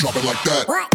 drop it like, that.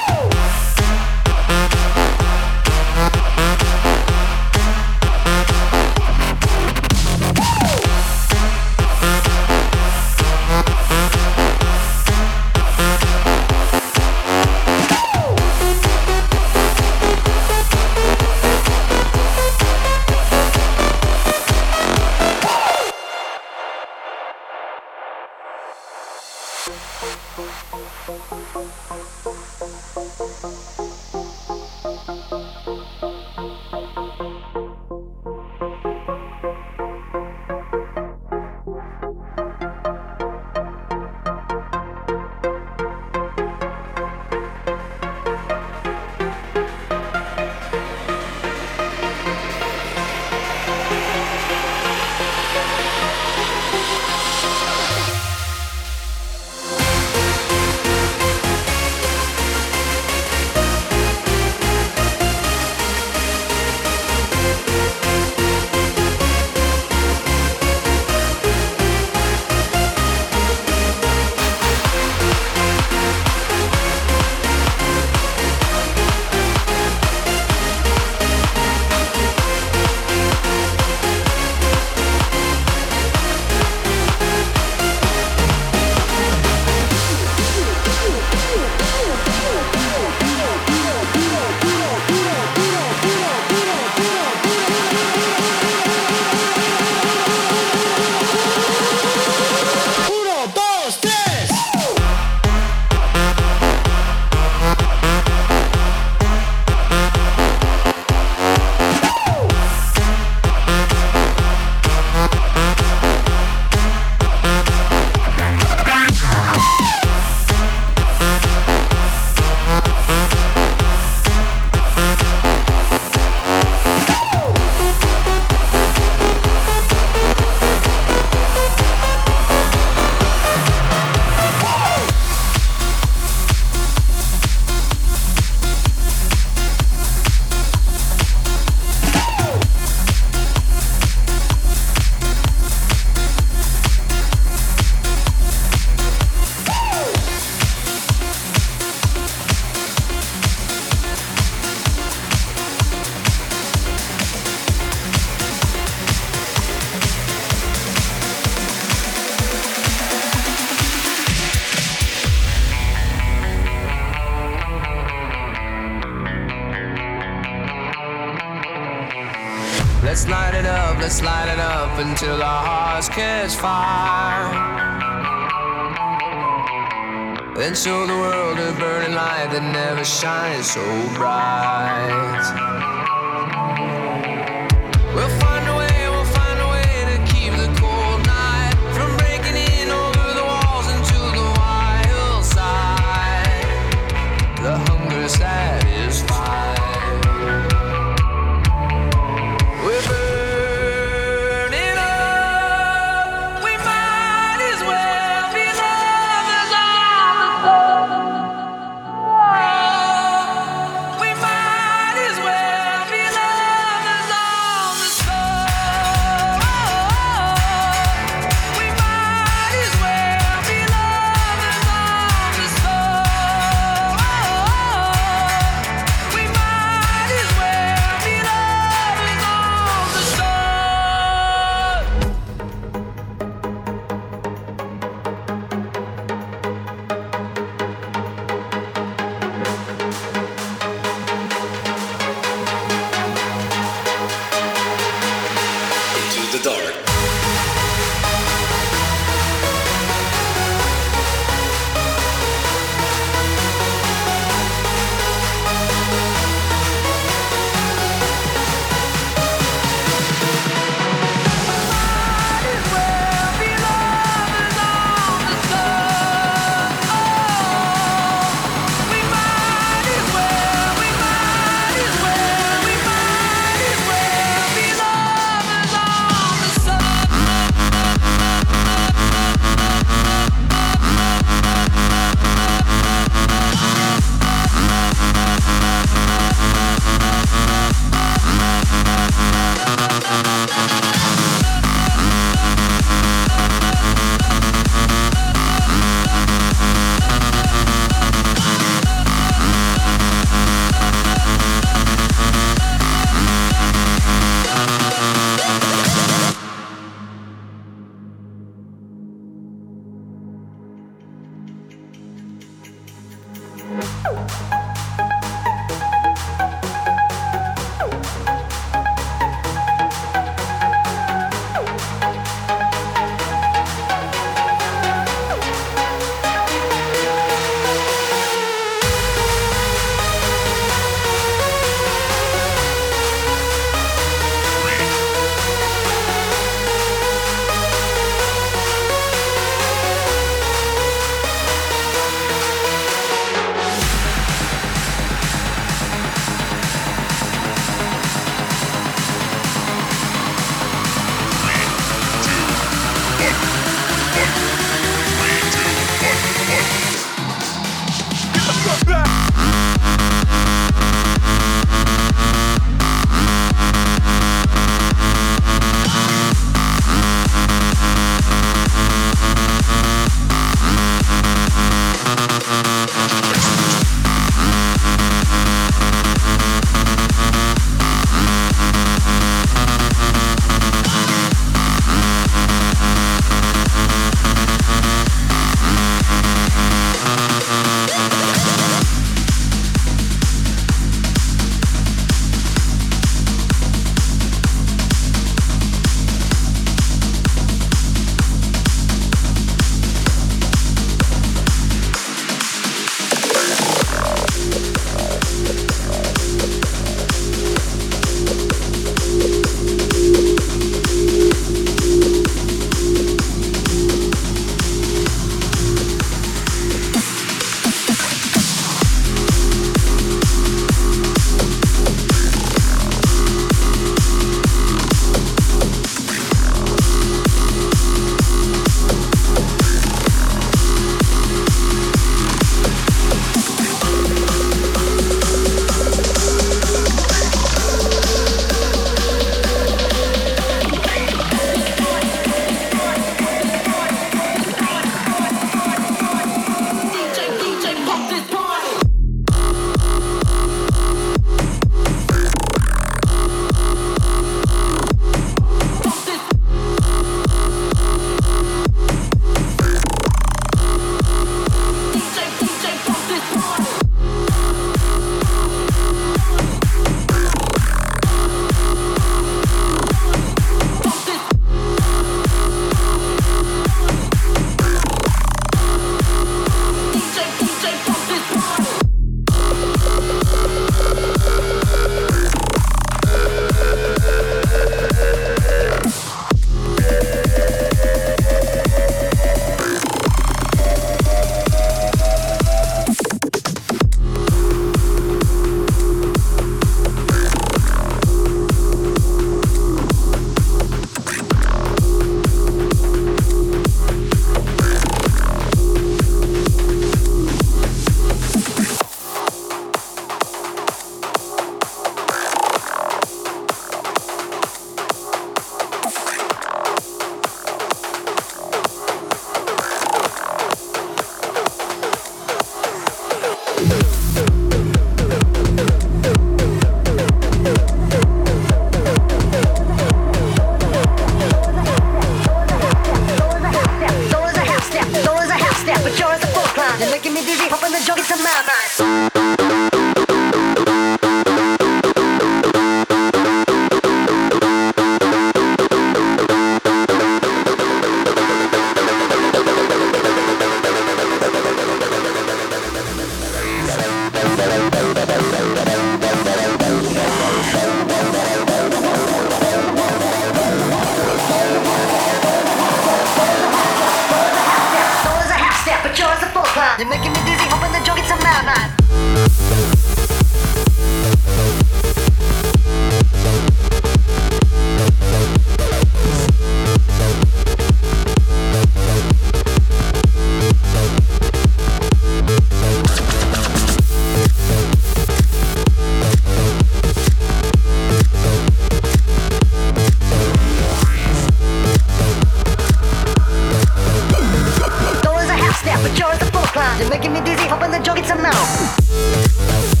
but you're the full clown. You're making me dizzy, hoping the joke gets a mouth.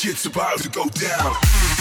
Shit's about to go down.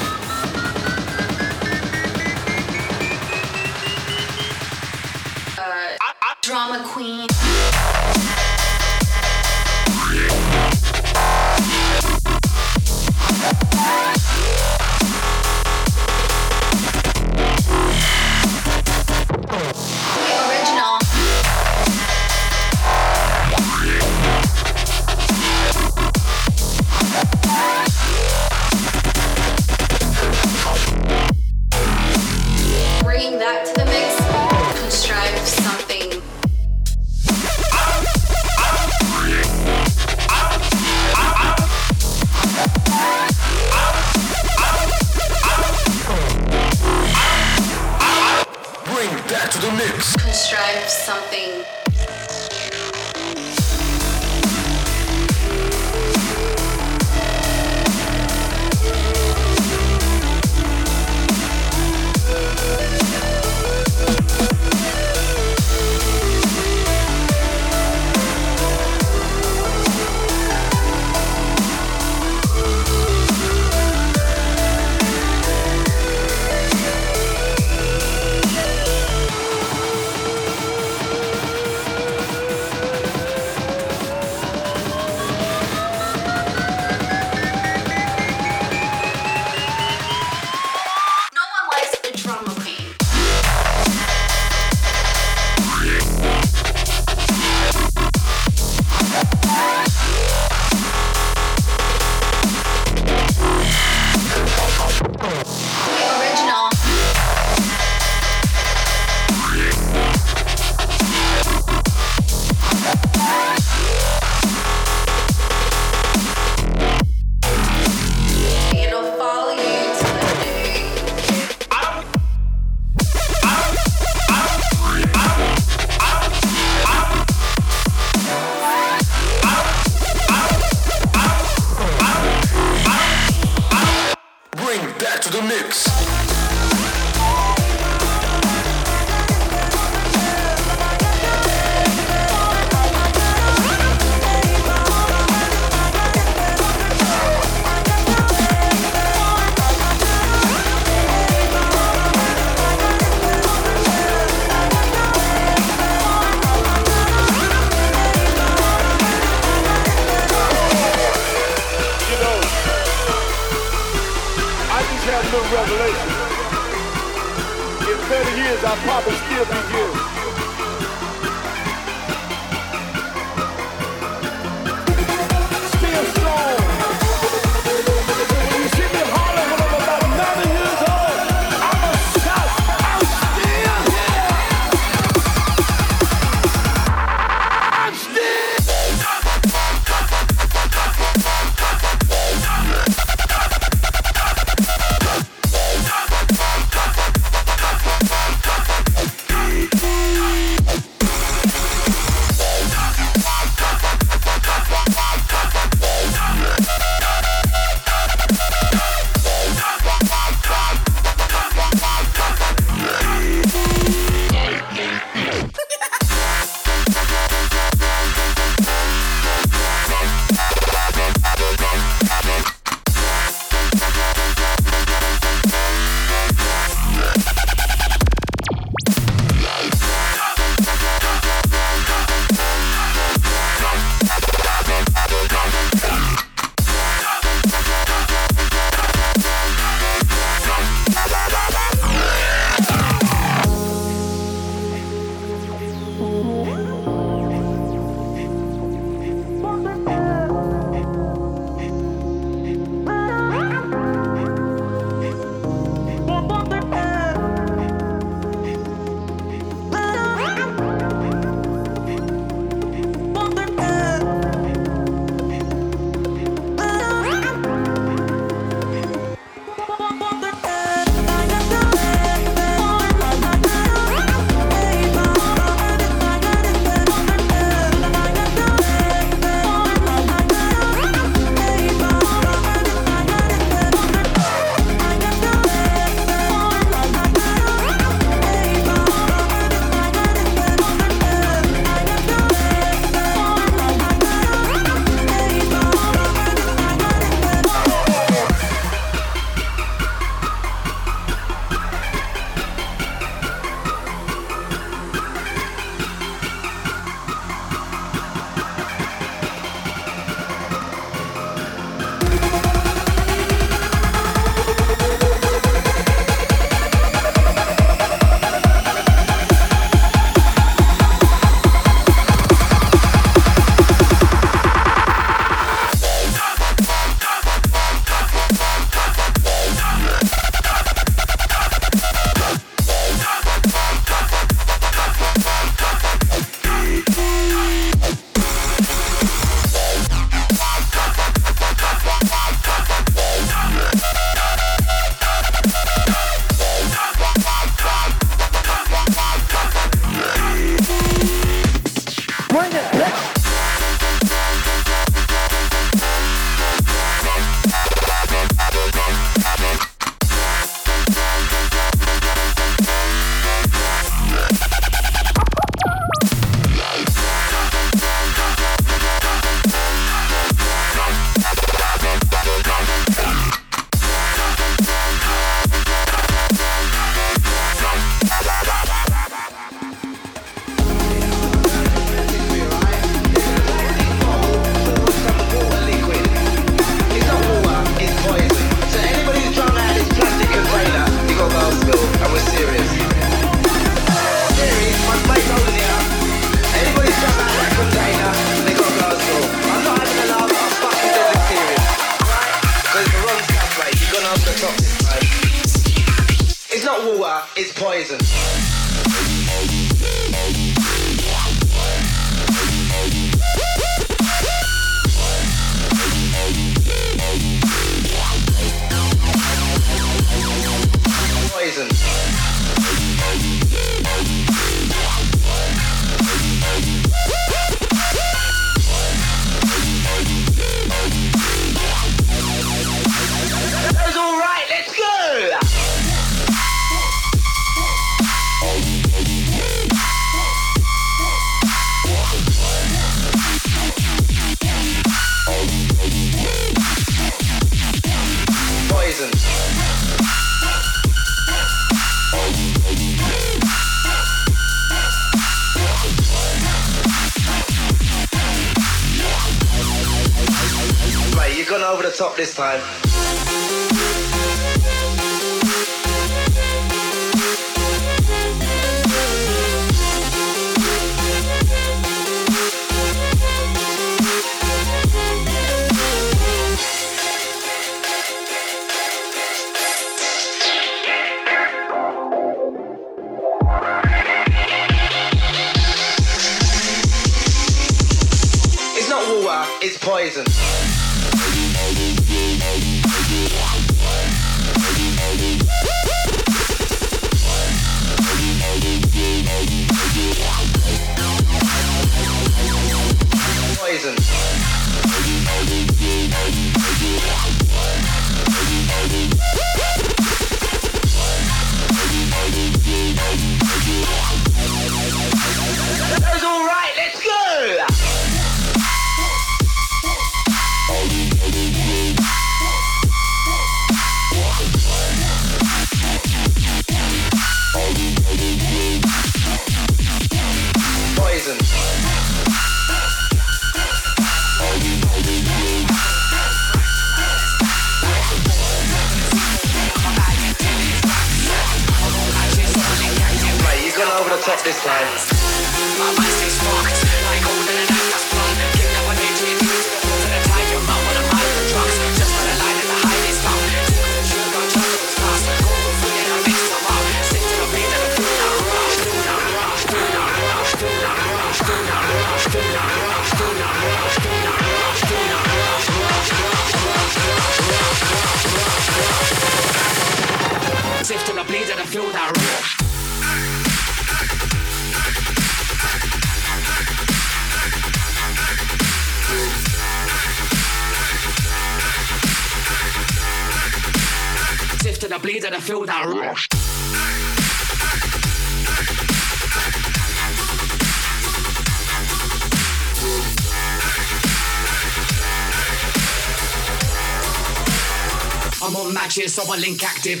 I link active.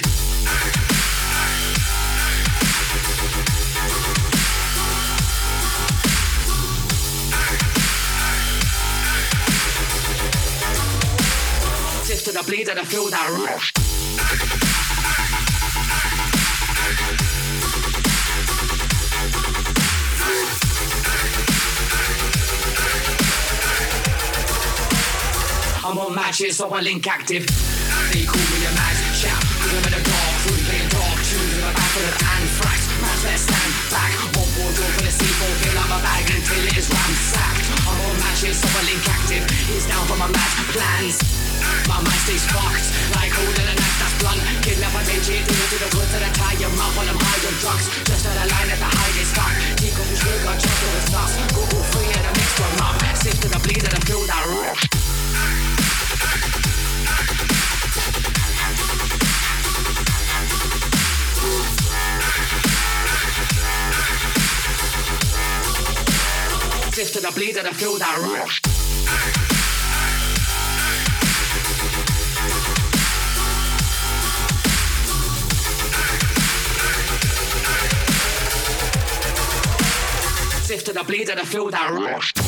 Sift to the bleed and I feel that rush. I'm on matches, so I link active. They call me a magic bag until it is ransacked. On matches, so I link active. He's down for my mad plans. My mind stays fucked, like holding a knife that's blunt. Kidnap a DJ, do to the good to the tie mouth while I'm. Just at a line at the highest stock. Go and one up. To the bleed and I feel that. Sift to the bleed and I feel that rush. Sift to the bleed and I feel that rush. They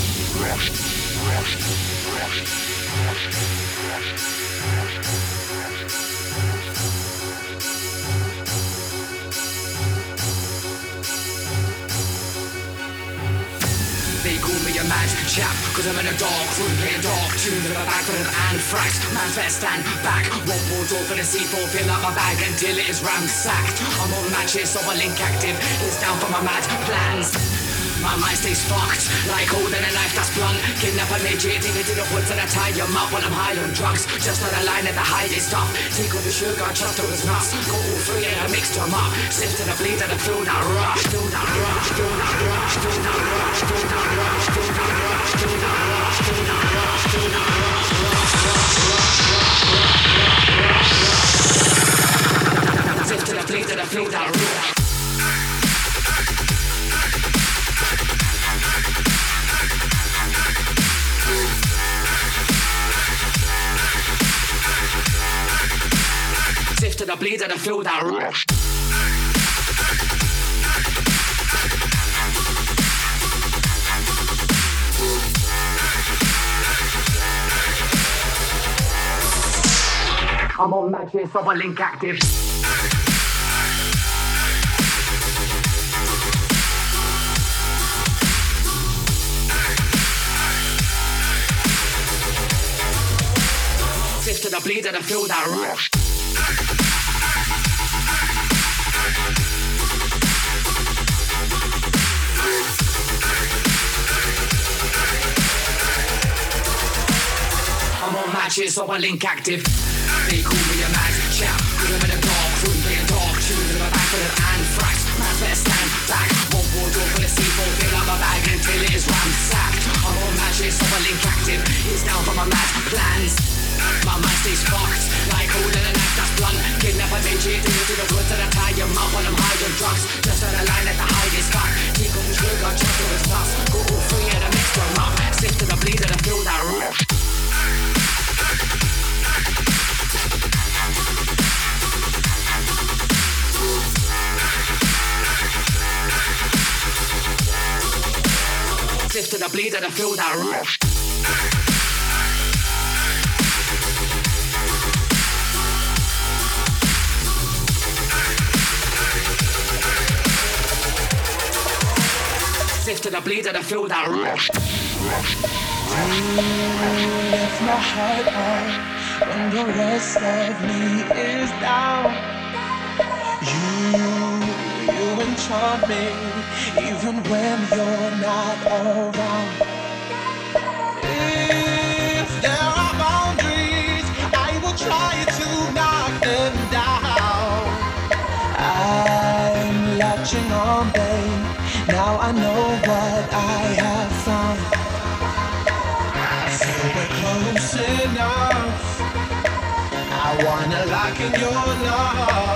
call me a your chap Cause I'm in a dark room playing dark tunes with a bag full of anthrax Man's best stand back, one more door for the C4 Fill up my bag until it is ransacked. I'm on matches so I link active It's down for my mad plans my mind stays fucked Like holding a knife that's blunt Kidnap a midget, take it to the woods and I tie him up When I'm high on drugs Just not a line at the highest stuff Take all the sugar, trust to his nuts Go all three and I mixed them up Sift to the bleed and I feel that rush Feel that rush, feel that rush Feel that rush, feel that rush Feel that rush, feel that rush Feel that rush, feel that rush Rush, rush, rush, rush, rush, rush, rush Sift to the bleed and I feel that rush To the bleed and I feel that rush. I'm on matches, so I link active. Sift to the bleed and I feel that rush. I'm on matches, so I link active. They call me a mad chap, cause I'm in a dark room playing dark tunes in my back full of anthrax. Man's better stand back, one more door for the C4, fill up my bag until it is ransacked. I'm on matches, so I link active. It's down for my mad plans. My mind stays fucked, like holding a knife that's blunt. Kidnap a it to the woods and I tie him up when I'm high on drugs. Just on a line at the highest. Take all the to. Go three and I mix them up. Sift to the bleed and I feel that to the bleed and I feel that rush. To the bleed and I feel that rush. Lift my heart up when the rest of me is down. You, you enchant me even when you're not around. If there are boundaries, I will try to knock them down. I'm latching on, babe. Now I know in your love.